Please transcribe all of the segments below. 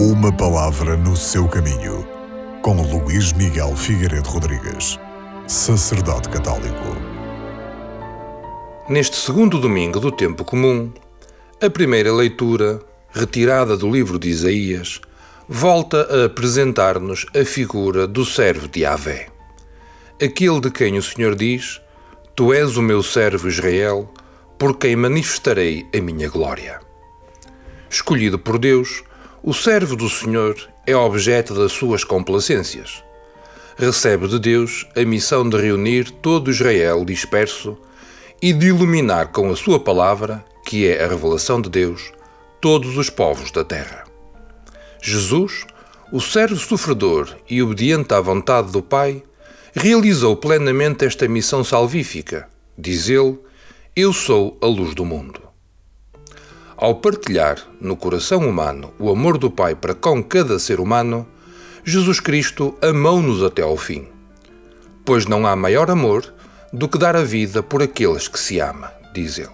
Uma palavra no seu caminho, com Luís Miguel Figueiredo Rodrigues, sacerdote católico. Neste segundo domingo do tempo comum, a primeira leitura, retirada do livro de Isaías, volta a apresentar-nos a figura do servo de Avé. Aquele de quem o Senhor diz: Tu és o meu servo Israel, por quem manifestarei a minha glória. Escolhido por Deus, o servo do Senhor é objeto das suas complacências. Recebe de Deus a missão de reunir todo Israel disperso e de iluminar com a sua palavra, que é a revelação de Deus, todos os povos da terra. Jesus, o servo sofredor e obediente à vontade do Pai, realizou plenamente esta missão salvífica. Diz ele: Eu sou a luz do mundo. Ao partilhar no coração humano o amor do Pai para com cada ser humano, Jesus Cristo amou-nos até ao fim. Pois não há maior amor do que dar a vida por aqueles que se ama, diz ele.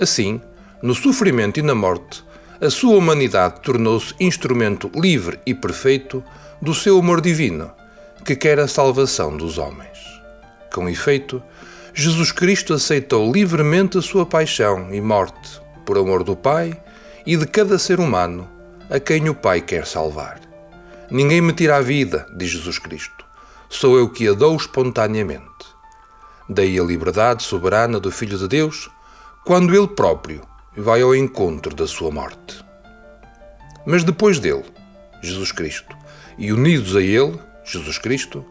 Assim, no sofrimento e na morte, a sua humanidade tornou-se instrumento livre e perfeito do seu amor divino, que quer a salvação dos homens. Com efeito, Jesus Cristo aceitou livremente a sua paixão e morte por amor do Pai e de cada ser humano a quem o Pai quer salvar. Ninguém me tira a vida, diz Jesus Cristo. Sou eu que a dou espontaneamente. Daí a liberdade soberana do Filho de Deus, quando ele próprio vai ao encontro da sua morte. Mas depois dele, Jesus Cristo, e unidos a ele, Jesus Cristo,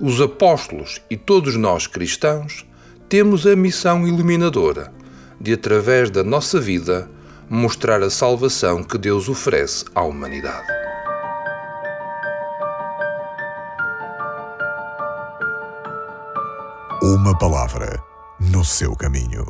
os apóstolos e todos nós cristãos temos a missão iluminadora de, através da nossa vida, mostrar a salvação que Deus oferece à humanidade. Uma palavra no seu caminho.